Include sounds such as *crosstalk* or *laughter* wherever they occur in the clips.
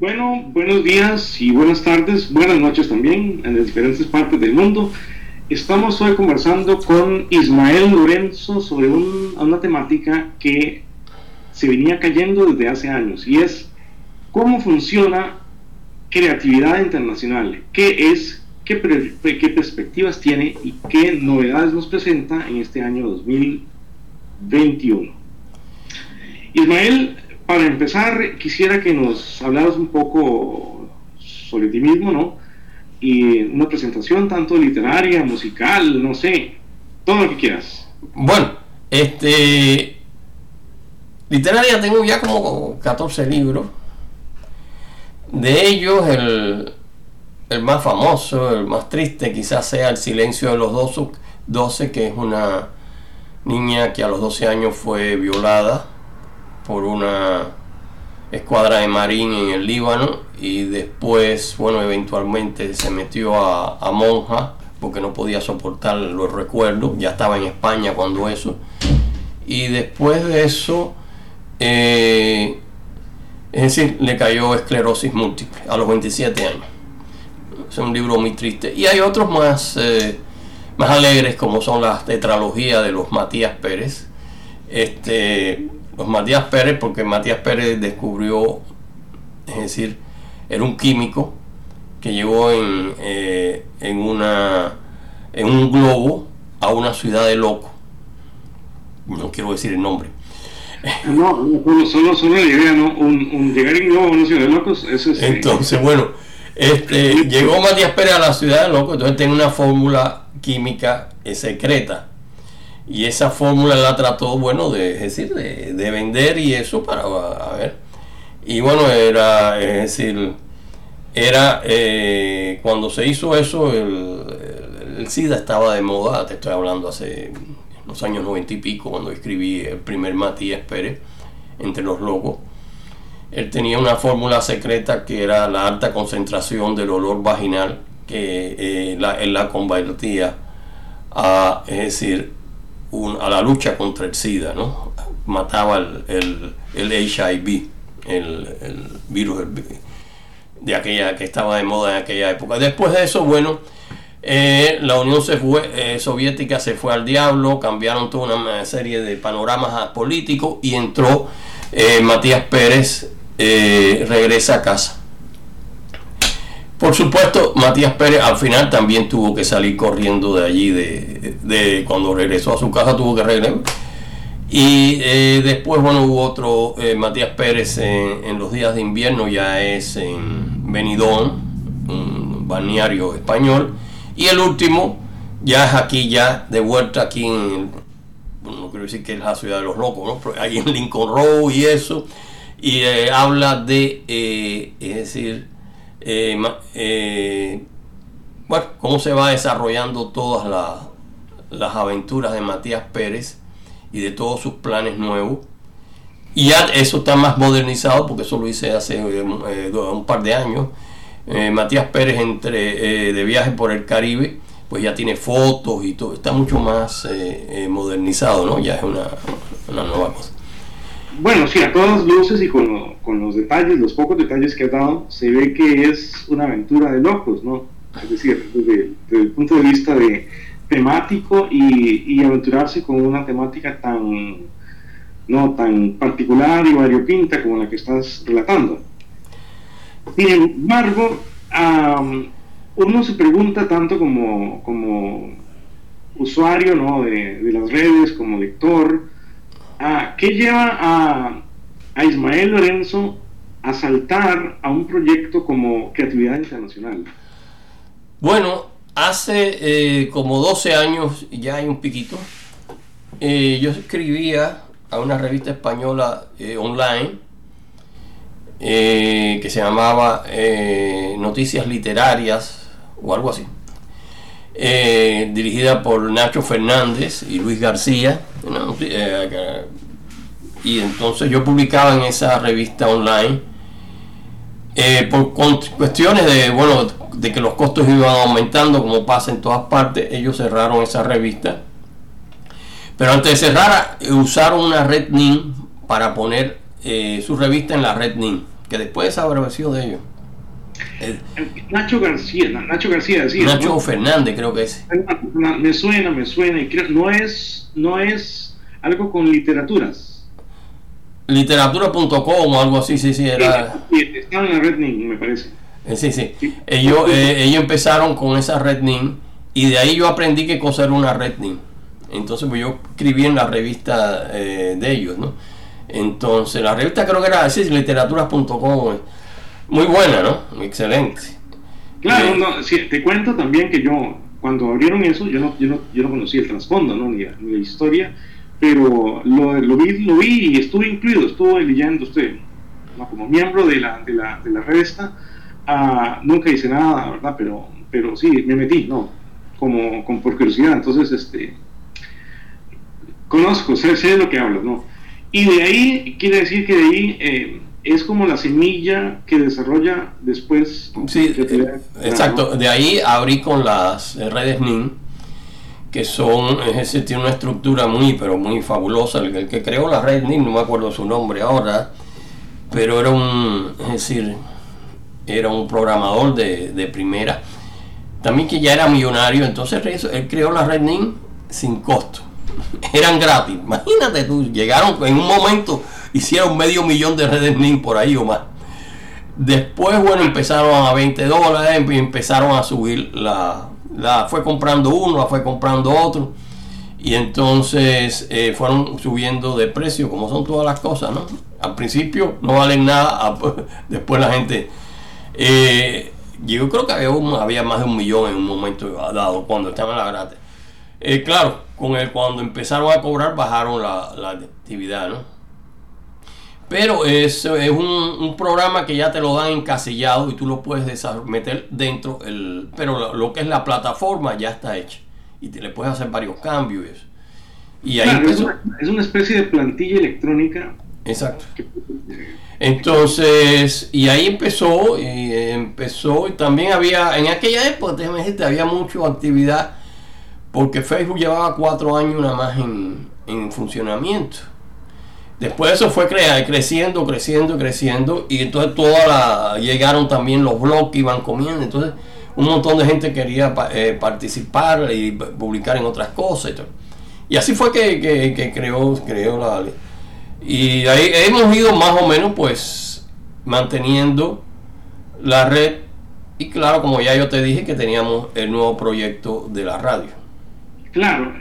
Bueno, buenos días y buenas tardes, buenas noches también en las diferentes partes del mundo. Estamos hoy conversando con Ismael Lorenzo sobre una temática que se venía cayendo desde hace años y es cómo funciona creatividad internacional, qué es, qué, qué perspectivas tiene y qué novedades nos presenta en este año 2021. Ismael, para empezar, quisiera que nos hablaras un poco sobre ti mismo, ¿no? Y una presentación tanto literaria, musical, no sé, todo lo que quieras. Bueno, este. Literaria tengo ya como 14 libros. De ellos, el, el más famoso, el más triste, quizás sea El silencio de los 12, que es una niña que a los 12 años fue violada por una escuadra de marín en el Líbano y después, bueno, eventualmente se metió a, monja porque no podía soportar los recuerdos, ya estaba en España cuando eso. Y después de eso, eh, es decir, le cayó esclerosis múltiple a los 27 años. Es un libro muy triste. Y hay otros más, eh, más alegres, como son las tetralogías de los Matías Pérez. Este, los Matías Pérez, porque Matías Pérez descubrió, es decir, era un químico que llegó en, eh, en, una, en un globo a una ciudad de loco. No quiero decir el nombre. No, solo, solo idea, ¿no? Un, llegar en globo a una ciudad de locos, eso es... Entonces, bueno, este, llegó Matías Pérez a la ciudad de locos, entonces tiene una fórmula química secreta y esa fórmula la trató, bueno, de, decir, de, vender y eso para, ver. Y bueno, era, es decir, era, eh, cuando se hizo eso, el, SIDA estaba de moda, te estoy hablando hace los años noventa y pico, cuando escribí el primer Matías Pérez, entre los locos. Él tenía una fórmula secreta que era la alta concentración del olor vaginal, que eh, él la convertía a, es decir, a la lucha contra el SIDA, ¿no? Mataba el, el, HIV, el, virus de aquella que estaba de moda en aquella época. Después de eso, bueno, eh, la Unión se fue, eh, Soviética se fue al diablo, cambiaron toda una serie de panoramas políticos y entró eh, Matías Pérez, regresa a casa. Por supuesto, Matías Pérez al final también tuvo que salir corriendo de allí, de, cuando regresó a su casa tuvo que regresar. Y eh, después, bueno, hubo otro eh, Matías Pérez en, los días de invierno, ya es en Benidón, un balneario español. Y el último, ya es aquí, ya de vuelta aquí en, no quiero decir que es la ciudad de los locos, ¿no? Pero ahí en Lincoln Road y eso. Y eh, habla de, es decir, eh, eh, bueno, cómo se va desarrollando todas las aventuras de Matías Pérez y de todos sus planes nuevos. Y ya eso está más modernizado porque eso lo hice hace eh, un par de años. Matías Pérez entre de viaje por el Caribe, pues ya tiene fotos y todo, está mucho más modernizado, ¿no? Ya es una, una nueva cosa. Bueno, sí, a todas luces y con, con, los detalles, los pocos detalles que ha dado, se ve que es una aventura de locos, ¿no? Es decir, desde, el punto de vista de temático y, aventurarse con una temática tan, no, tan particular y variopinta como la que estás relatando. Sin embargo, uno se pregunta tanto como, usuario ¿no? de, las redes, como lector, ¿Qué lleva a, Ismael Lorenzo a saltar a un proyecto como Creatividad Internacional? Bueno, hace eh, como 12 años, ya hay un piquito, eh, yo escribía a una revista española eh, online que se llamaba Noticias Literarias o algo así. dirigida por Nacho Fernández y Luis García, y entonces yo publicaba en esa revista online eh, por cuestiones de bueno de que los costos iban aumentando como pasa en todas partes ellos cerraron esa revista pero antes de cerrar usaron una red NIN para poner eh, su revista en la red NIN que después desapareció de ellos. Nacho García, Nacho García, sí. Nacho Fernández creo que es. Me suena, me suena, y creo, no es, no es algo con literaturas. Literatura.com o algo así, sí, sí, era. estaba en la Redning, me parece. Eh, sí, sí. Ellos, eh, ellos empezaron con esa Redning y de ahí yo aprendí qué cosa era una Redning. Entonces, pues yo escribí en la revista eh, de ellos, ¿no? Entonces, la revista creo que era así, literaturas.com. Muy buena, ¿no? Excelente. Claro, no, te cuento también que yo, cuando abrieron eso, yo no, yo no, yo no conocía el trasfondo, ¿no? Ni, la historia, pero lo, lo, vi, lo vi y estuve incluido, estuve leyendo, usted, como miembro de la, de la, de la revista, ah, nunca hice nada, ¿verdad? Pero, pero sí, me metí, ¿no? Como, como por curiosidad, entonces, este, conozco, sé, sé de lo que hablo, ¿no? Y de ahí, quiere decir que de ahí eh, es como la semilla que desarrolla después. Sí, eh, exacto. De ahí abrí con las redes NIN, que son, ese tiene una estructura muy, pero muy fabulosa. El, que creó la red NIN, no me acuerdo su nombre ahora, pero era un, es decir, era un programador de, de primera. También que ya era millonario, entonces él creó la red NIN sin costo *laughs* eran gratis. Imagínate tú, llegaron en un momento, hicieron medio millón de redes NIN por ahí o más. Después, bueno, empezaron a 20 dólares empezaron a subir la, la fue comprando uno, la fue comprando otro. Y entonces eh, fueron subiendo de precio, como son todas las cosas, ¿no? Al principio no valen nada, *laughs* después la gente... Eh, yo creo que había, más de un millón en un momento dado cuando estaban la gratis. Eh, claro, con el, cuando empezaron a cobrar bajaron la, la actividad, ¿no? Pero es, es un, programa que ya te lo dan encasillado y tú lo puedes meter dentro, el, pero lo, que es la plataforma ya está hecha y te le puedes hacer varios cambios. Y ahí es, una, especie de plantilla electrónica. Exacto. Entonces, y ahí empezó, y empezó, y también había, en aquella época, déjame decirte, había mucha actividad porque Facebook llevaba cuatro años nada más en, funcionamiento. Después eso fue creciendo, creciendo, creciendo, y entonces toda la, llegaron también los blogs que iban comiendo, entonces un montón de gente quería eh, participar y publicar en otras cosas. Y, así fue que, creó, creó la... Y ahí hemos ido más o menos pues manteniendo la red y claro, como ya yo te dije que teníamos el nuevo proyecto de la radio. Claro,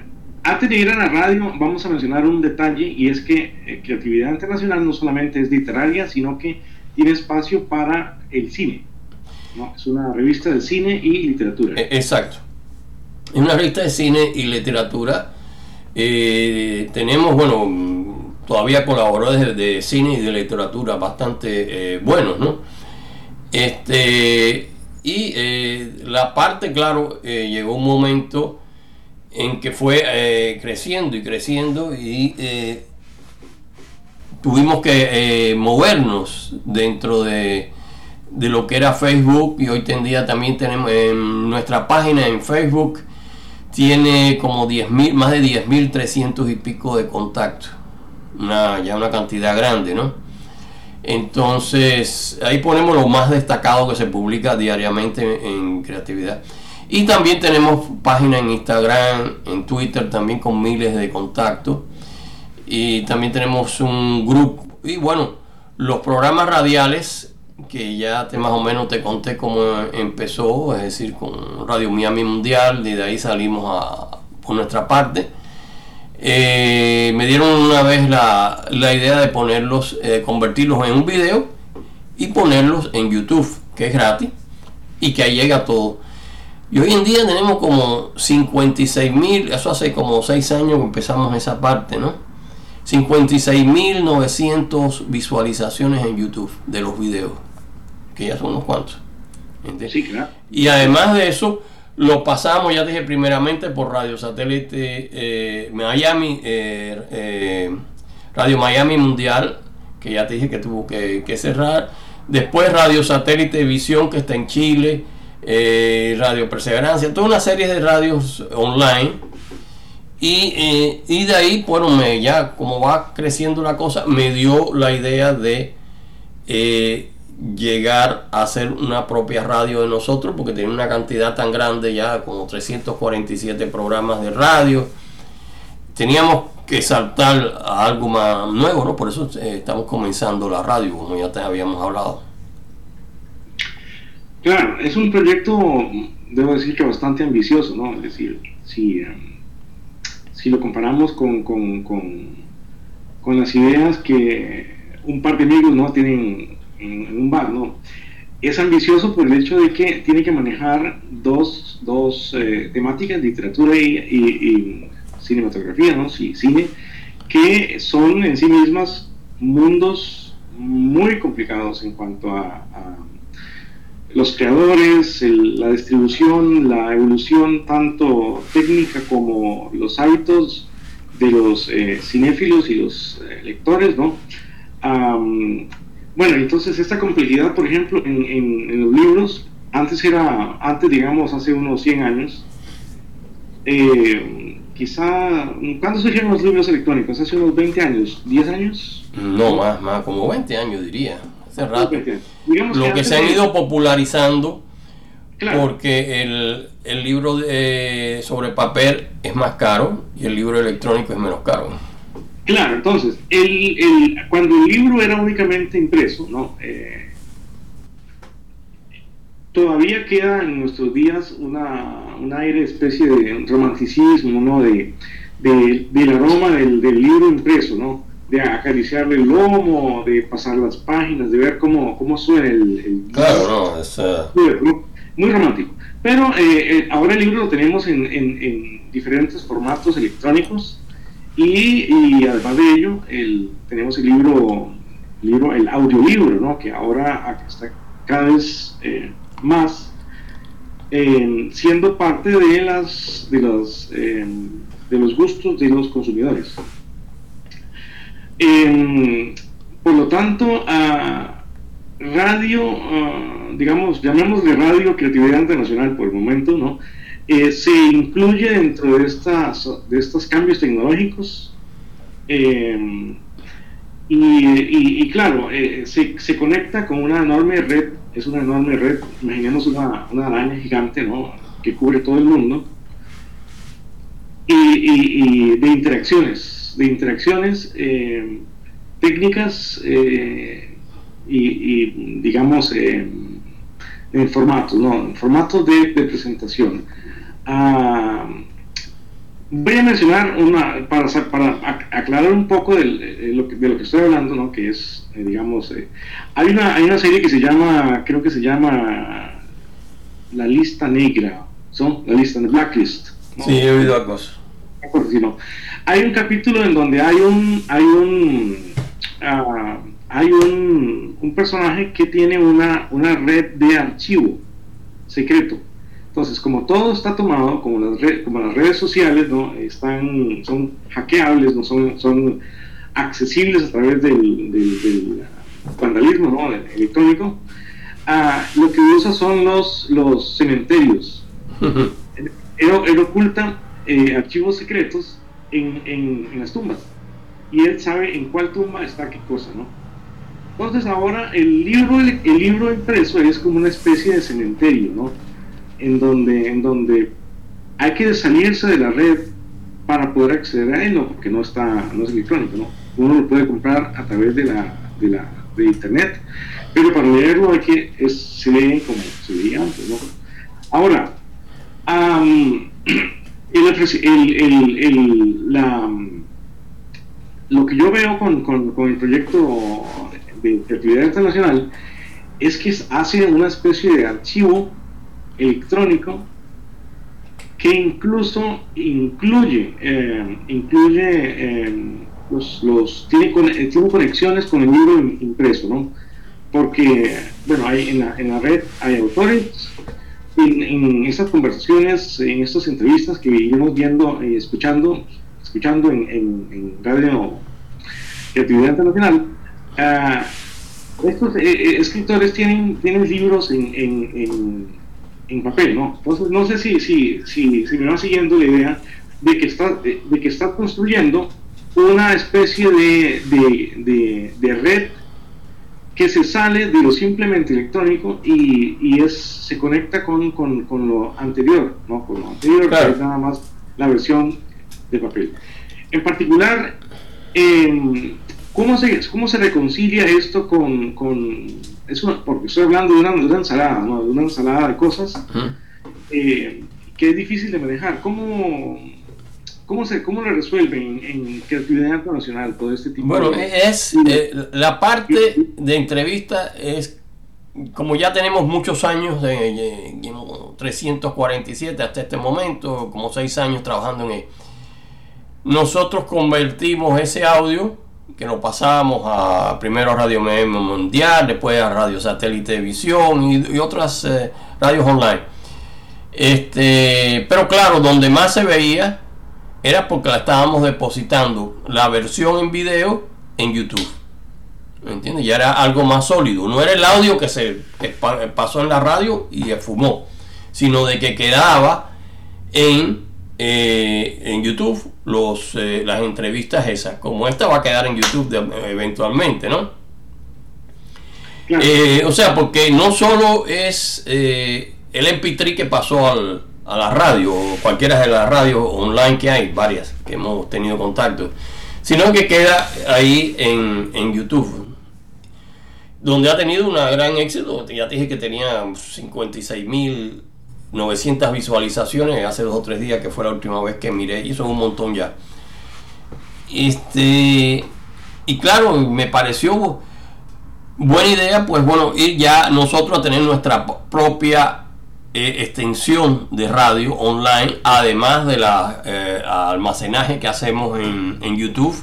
antes de ir a la radio vamos a mencionar un detalle y es que eh, Creatividad Internacional no solamente es literaria, sino que tiene espacio para el cine. Es una revista de cine y literatura. E, exacto. Es una revista de cine y literatura. Eh, tenemos, bueno, todavía colaboradores de, cine y de literatura bastante eh, buenos, ¿no? Este, y la parte, claro, llegó un momento en que fue eh, creciendo y creciendo y eh, tuvimos que eh, movernos dentro de, de, lo que era Facebook y hoy en día también tenemos en nuestra página en Facebook tiene como 10 más de 10.300 y pico de contactos una, ya una cantidad grande ¿no? entonces ahí ponemos lo más destacado que se publica diariamente en creatividad y también tenemos página en Instagram, en Twitter también con miles de contactos. Y también tenemos un grupo. Y bueno, los programas radiales, que ya te, más o menos te conté cómo empezó, es decir, con Radio Miami Mundial, de ahí salimos a, por nuestra parte. Eh, me dieron una vez la, idea de ponerlos, eh, convertirlos en un video y ponerlos en YouTube, que es gratis y que ahí llega todo. Y hoy en día tenemos como 56 mil, eso hace como 6 años que empezamos esa parte, ¿no? 56 mil 900 visualizaciones en YouTube de los videos, que ya son unos cuantos. Sí, claro. Y además de eso, lo pasamos, ya dije, primeramente por Radio Satélite eh, Miami, eh, eh, Radio Miami Mundial, que ya te dije que tuvo que, que cerrar. Después Radio Satélite Visión, que está en Chile eh, Radio Perseverancia, toda una serie de radios online. Y, eh, y de ahí, bueno, ya como va creciendo la cosa, me dio la idea de eh, llegar a hacer una propia radio de nosotros porque tenía una cantidad tan grande ya como 347 programas de radio. Teníamos que saltar a algo más nuevo no por eso eh, estamos comenzando la radio como ya te habíamos hablado claro es un proyecto debo decir que bastante ambicioso no es decir si eh, si lo comparamos con, con, con las ideas que un par de amigos no tienen en, un bar, ¿no? Es ambicioso por el hecho de que tiene que manejar dos, dos eh, temáticas, literatura y, cinematografía, ¿no? Sí, cine, que son en sí mismas mundos muy complicados en cuanto a, los creadores, la distribución, la evolución tanto técnica como los hábitos de los eh, cinéfilos y los eh, lectores, ¿no? Bueno, entonces esta complejidad, por ejemplo, en, los libros, antes era, antes digamos, hace unos 100 años, eh, quizá, ¿cuándo surgieron los libros electrónicos? ¿Hace unos 20 años? ¿10 años? No, más, más, como 20 años diría, hace rato. Lo que, se han ido popularizando, porque el, el libro de, sobre papel es más caro y el libro electrónico es menos caro. Claro, entonces, el, cuando el libro era únicamente impreso, ¿no? Eh, todavía queda en nuestros días una, un aire, especie de romanticismo, ¿no? De, del aroma del, libro impreso, ¿no? De acariciarle el lomo, de pasar las páginas, de ver cómo, cómo suena el... claro, no, es... Uh, muy, romántico. Pero eh, eh, ahora el libro lo tenemos en, en diferentes formatos electrónicos, y, además de ello, el, tenemos el libro, libro, el audiolibro, ¿no? que ahora está cada vez eh, más eh, siendo parte de, las, de, los, eh, de los gustos de los consumidores. Por lo tanto, a radio, digamos, llamémosle radio creatividad internacional por el momento, ¿no? Eh, se incluye dentro de, estas, de estos cambios tecnológicos eh, y, claro, eh, se, se, conecta con una enorme red, es una enorme red, imaginemos una, una araña gigante ¿no? que cubre todo el mundo y, de interacciones, de interacciones técnicas y, digamos en formatos, ¿no? en formatos de, de presentación. Ah, voy a mencionar una, para, para aclarar un poco de, lo que, de, lo que, estoy hablando, ¿no? que es, eh, digamos, eh, hay, una, hay una serie que se llama, creo que se llama La Lista Negra, ¿son? La Lista de Blacklist. Sí, he oído algo. Hay un capítulo en donde hay un, hay un, uh, hay un, un personaje que tiene una, una red de archivo secreto entonces, como todo está tomado, como las, como las redes sociales ¿no? Están, son hackeables, ¿no? son, son accesibles a través del, vandalismo ¿no? electrónico, ah, lo que usa son los, los cementerios. *laughs* él, oculta eh, archivos secretos en, en, las tumbas y él sabe en cuál tumba está qué cosa, ¿no? Entonces ahora el libro, el, el libro impreso es como una especie de cementerio, ¿no? en donde, en donde hay que salirse de la red para poder acceder a él, no, porque no está, no es electrónico, ¿no? Uno lo puede comprar a través de la, de la de internet, pero para leerlo hay que es, se lee como se leía antes, ¿no? Ahora, *clears throat* el, el, la, lo que yo veo con, con, el proyecto de actividad internacional es que hace una especie de archivo electrónico que incluso incluye, eh, incluye eh, los, los tiene, eh, tiene, conexiones con el libro impreso, ¿no? Porque, bueno, hay, en, la, en la red hay autores, en, en estas conversaciones, en estas entrevistas que vivimos viendo y escuchando, escuchando en, en, Radio Creatividad Internacional, uh, estos escritores tienen, tienen libros en en papel, ¿no? Entonces, no sé si, si, si, si me va siguiendo la idea de que está, de, que está construyendo una especie de, de, de, red que se sale de lo simplemente electrónico y, y es, se conecta con, con, con, lo anterior, ¿no? Con lo anterior, que es nada más la versión de papel. En particular, eh, ¿cómo, se, ¿cómo se reconcilia esto con... con eso, porque estoy hablando de una, de una ensalada, ¿no? De una ensalada de cosas eh, que es difícil de manejar. ¿Cómo ¿Cómo, se, cómo lo resuelven en creatividad internacional todo este tipo bueno, de... es eh, la parte de entrevista es como ya tenemos muchos años de, de, 347 hasta este momento como seis años trabajando en él nosotros convertimos ese audio que lo pasamos a primero a Radio Mundial después a Radio Satélite Visión y, y otras eh, radios online. Este pero claro donde más se veía era porque la estábamos depositando la versión en video en YouTube. ¿Me entiendes? Ya era algo más sólido. No era el audio que se pasó en la radio y se fumó, sino de que quedaba en, eh, en YouTube los, eh, las entrevistas esas. Como esta va a quedar en YouTube eventualmente, ¿no? Eh, o sea, porque no solo es el MP3 que pasó al, a la radio, o cualquiera de las radios online que hay, varias que hemos tenido contacto, sino que queda ahí en, en YouTube, donde ha tenido un gran éxito. Ya te dije que tenía 56.900 visualizaciones hace dos o tres días, que fue la última vez que miré, y eso es un montón ya. Este, y claro, me pareció buena idea, pues bueno, ir ya nosotros a tener nuestra propia eh, extensión de radio online, además de la eh, almacenaje que hacemos en, en, YouTube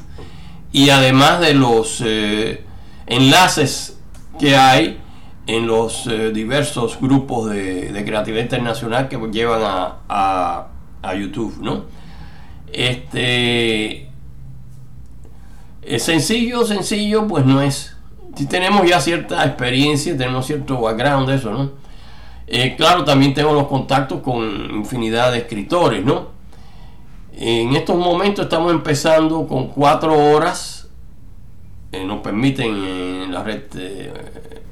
y además de los eh, enlaces que hay en los diversos grupos de, de, creatividad internacional que llevan a, a, a YouTube, ¿no? Este es sencillo, sencillo, pues no es. Si tenemos ya cierta experiencia, tenemos cierto background de eso, ¿no? Eh, claro, también tengo los contactos con infinidad de escritores, ¿no? En estos momentos estamos empezando con cuatro horas, eh, nos permiten en la red, eh,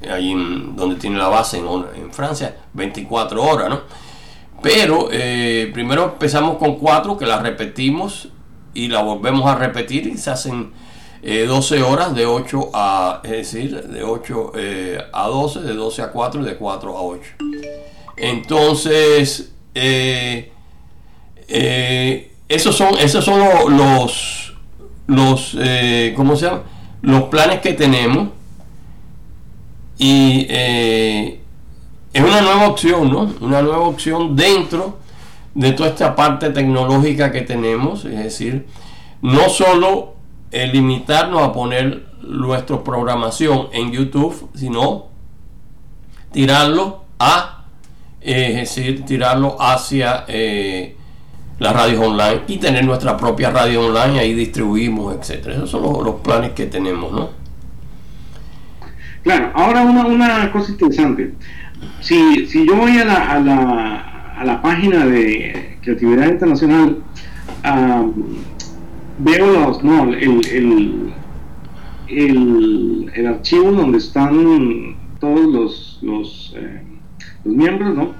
ahí donde tiene la base en, en, Francia, 24 horas, ¿no? Pero primero empezamos con cuatro que las repetimos y la volvemos a repetir y se hacen 12 horas de 8 a, es decir, de 8 a 12, de 12 a 4 y de 4 a 8. Entonces, eh, eh, esos son, esos son los, los, eh, ¿cómo se llama? Los planes que tenemos. Y es una nueva opción, ¿no? Una nueva opción dentro de toda esta parte tecnológica que tenemos. Es decir, no solo limitarnos a poner nuestra programación en YouTube, sino tirarlo a es decir, tirarlo hacia eh, las radios online y tener nuestra propia radio online, ahí distribuimos, etcétera. Esos son los, planes que tenemos, ¿no? Claro, ahora una, una cosa interesante. Si, si yo voy a la, a, la, a la página de Creatividad Internacional, veo los, no, el, el, el, el, archivo donde están todos los, los eh, los miembros, ¿no?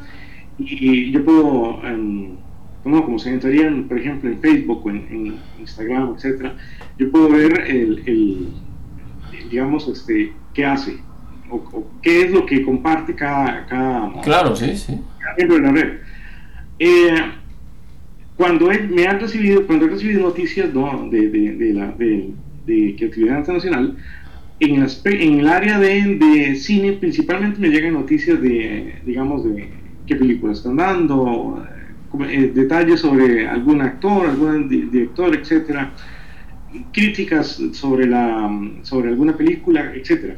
Y yo puedo, um, como se entrarían, por ejemplo, en Facebook o en, Instagram, etcétera, yo puedo ver el, el, digamos, este, qué hace o, qué es lo que comparte cada, cada, claro, sí, sí. miembro de la red. Eh, cuando me han recibido, cuando he recibido noticias ¿no? de, de, de, la, de, de creatividad internacional, en el, en el área de, de, cine principalmente me llegan noticias de, digamos, de qué películas están dando, eh, detalles sobre algún actor, algún director, etcétera, críticas sobre, la, sobre alguna película, etcétera.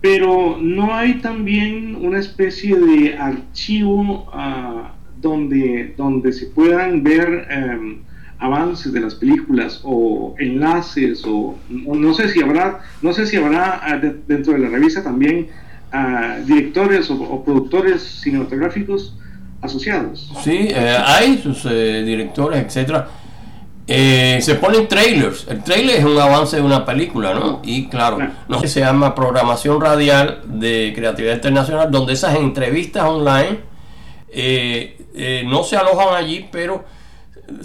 Pero no hay también una especie de archivo uh, donde, donde se puedan ver... Um, avances de las películas o enlaces o, no sé si habrá no sé si habrá ah, dentro de la revista también uh, directores o, productores cinematográficos asociados sí eh, hay sus eh, directores etcétera eh, se ponen trailers. El trailer es un avance de una película, ¿no? Y claro, no sé, se llama programación radial de creatividad internacional, donde esas entrevistas online eh, eh, no se alojan allí, pero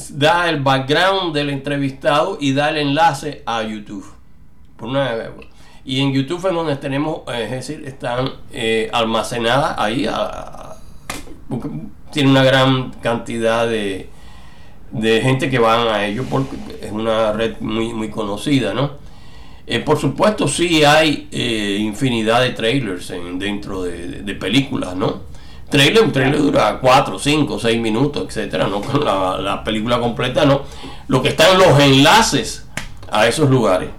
da el background del entrevistado y da el enlace a YouTube. y en YouTube es donde tenemos, es decir, están almacenadas ahí, tiene una gran cantidad de de gente que van a ellos porque es una red muy, muy conocida, ¿no? Eh, por supuesto, sí hay eh, infinidad de trailers en, dentro de, películas, ¿no? Trailer, un trailer dura 4, 5, 6 minutos, etcétera, ¿no? Con la, película completa, ¿no? Lo que están los enlaces a esos lugares.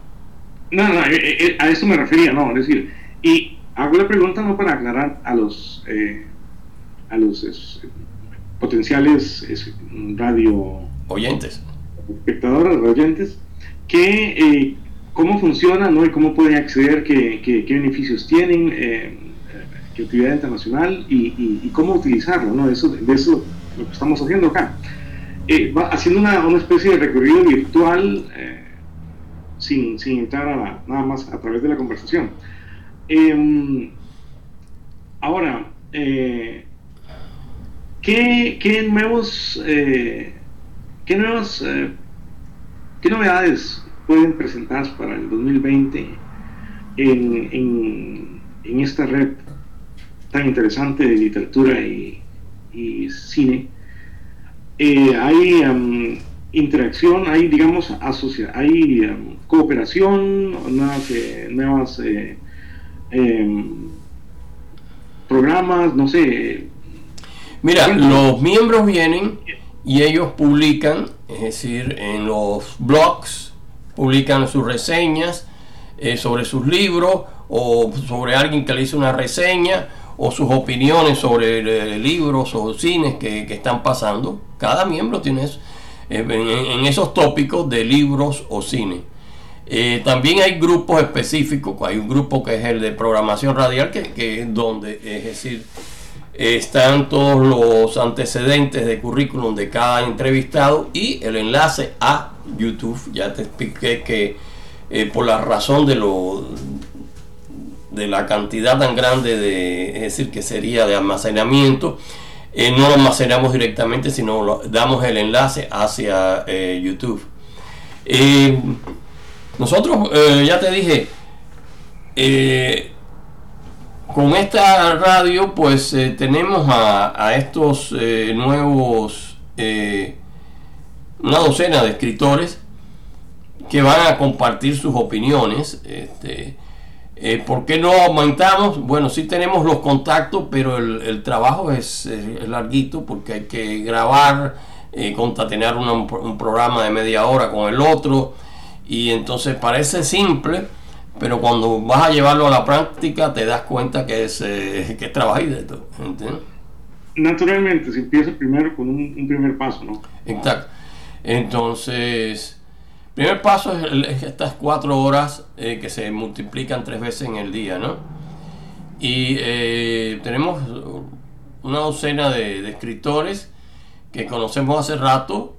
No, no, eh, a eso me refería, ¿no? Es decir, y hago la pregunta no para aclarar a los, a los potenciales radio oyentes espectadores oyentes que eh, cómo funciona ¿no? y cómo pueden acceder qué, qué, beneficios tienen eh, qué actividad internacional y, cómo utilizarlo ¿no? eso, de eso lo que estamos haciendo acá. Eh, va haciendo una, una, especie de recorrido virtual sin, sin, entrar nada más a través de la conversación. Em, ahora ¿Qué, nuevos, eh, qué, nuevos eh, qué novedades pueden presentarse para el 2020 en, en, esta red tan interesante de literatura y, cine? Eh, hay um, interacción, hay, digamos, asocia hay um, cooperación, nuevas, nuevas em, programas, no sé, Mira, los miembros vienen y ellos publican, es decir, en los blogs, publican sus reseñas eh, sobre sus libros o sobre alguien que le hizo una reseña o sus opiniones sobre eh, libros o cines que, están pasando. Cada miembro tiene eh, en, esos tópicos de libros o cine. también hay grupos específicos, hay un grupo que es el de programación radial, que, que es donde, es decir, están todos los antecedentes de currículum de cada entrevistado y el enlace a YouTube. Ya te expliqué que eh, por la razón de lo de la cantidad tan grande de, es decir, que sería de almacenamiento, eh, no lo almacenamos directamente, sino damos el enlace hacia eh, YouTube. nosotros, ya te dije, con esta radio pues eh, tenemos a, estos eh, nuevos, eh, una docena de escritores que van a compartir sus opiniones. Este, ¿Por qué no aumentamos? Bueno, sí tenemos los contactos, pero el, trabajo es, larguito porque hay que grabar, contatener un programa de media hora con el otro. Y entonces parece simple, pero cuando vas a llevarlo a la práctica te das cuenta que es, eh, que es trabajito. Naturalmente, se empieza primero con un, primer paso, ¿no? Exacto. Entonces, primer paso es, estas cuatro horas eh, que se multiplican tres veces en el día, ¿no? Y eh, tenemos una docena de, de escritores que conocemos hace rato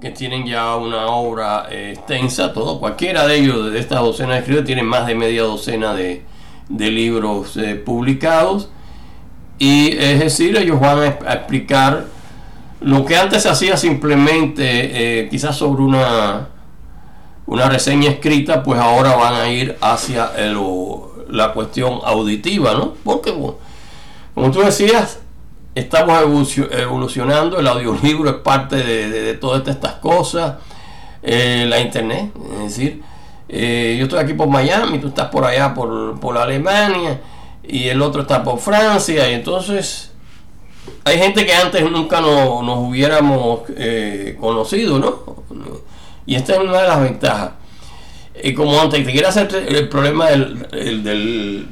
que tienen ya una obra eh, extensa, todo, cualquiera de ellos, de esta docena de escritores, tienen más de media docena de, libros eh, publicados. Y es decir, ellos van a, explicar lo que antes se hacía simplemente quizás sobre una, una reseña escrita, pues ahora van a ir hacia la cuestión auditiva, ¿no? Porque, como tú decías, estamos evolucionando, el audiolibro es parte de, todas estas cosas, eh, la internet, es decir, eh, yo estoy aquí por Miami, tú estás por allá por, por Alemania y el otro está por Francia y entonces hay gente que antes nunca nos hubiéramos eh, conocido, ¿no? Y esta es una de las ventajas. Y como antes te quiero hacer el problema del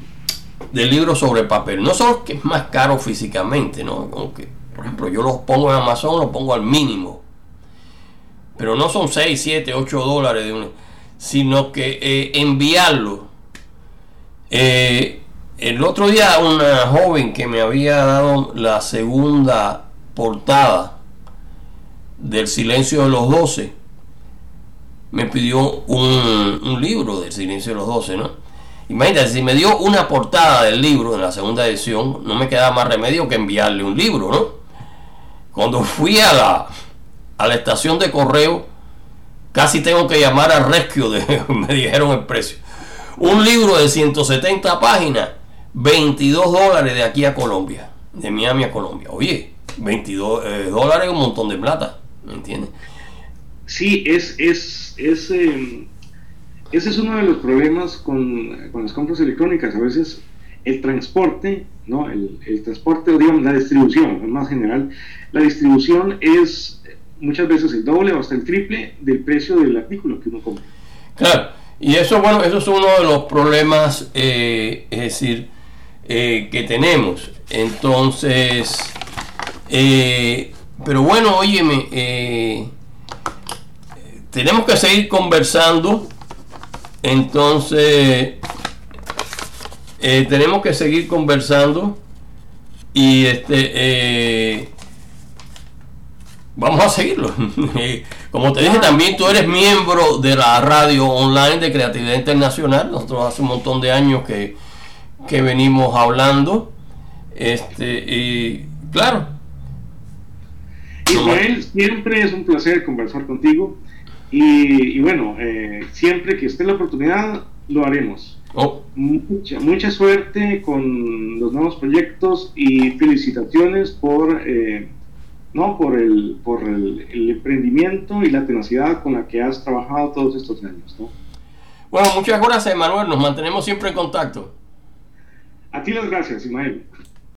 de libros sobre papel. No solo que es más caro físicamente, ¿no? Aunque, por ejemplo, yo los pongo en Amazon, los pongo al mínimo. Pero no son 6, 7, 8 dólares, de sino que eh, enviarlo. Eh, el otro día una joven que me había dado la segunda portada del Silencio de los Doce, me pidió un, un libro del Silencio de los Doce, ¿no? Imagínate, si me dio una portada del libro en la segunda edición, no me quedaba más remedio que enviarle un libro, ¿no? Cuando fui a la, a la estación de correo, casi tengo que llamar a Rescue, *laughs* me dijeron el precio. Un libro de 170 páginas, 22 dólares de aquí a Colombia, de Miami a Colombia. Oye, 22 eh, dólares es un montón de plata, ¿me entiendes? Sí, es, es, es eh, ese es uno de los problemas con, con, las compras electrónicas. A veces el transporte, ¿no? el, el transporte, digamos, la distribución, más general, la distribución es muchas veces el doble o hasta el triple del precio del artículo que uno compra. Claro, y eso, bueno, eso es uno de los problemas, eh, es decir, eh, que tenemos. Entonces, eh, pero bueno, óyeme, eh, tenemos que seguir conversando. Entonces, eh, tenemos que seguir conversando. Y este, eh, vamos a seguirlo. *laughs* Como te dije, también tú eres miembro de la radio online de Creatividad Internacional. Nosotros hace un montón de años que, que venimos hablando. Este, y claro. Israel, siempre es un placer conversar contigo. Y, y bueno, eh, siempre que esté la oportunidad, lo haremos. Oh. Mucha, mucha suerte con los nuevos proyectos y felicitaciones por, eh, ¿no? por, el, por el, el, emprendimiento y la tenacidad con la que has trabajado todos estos años. ¿no? Bueno, muchas gracias, Emanuel. Nos mantenemos siempre en contacto. A ti las gracias, Ismael.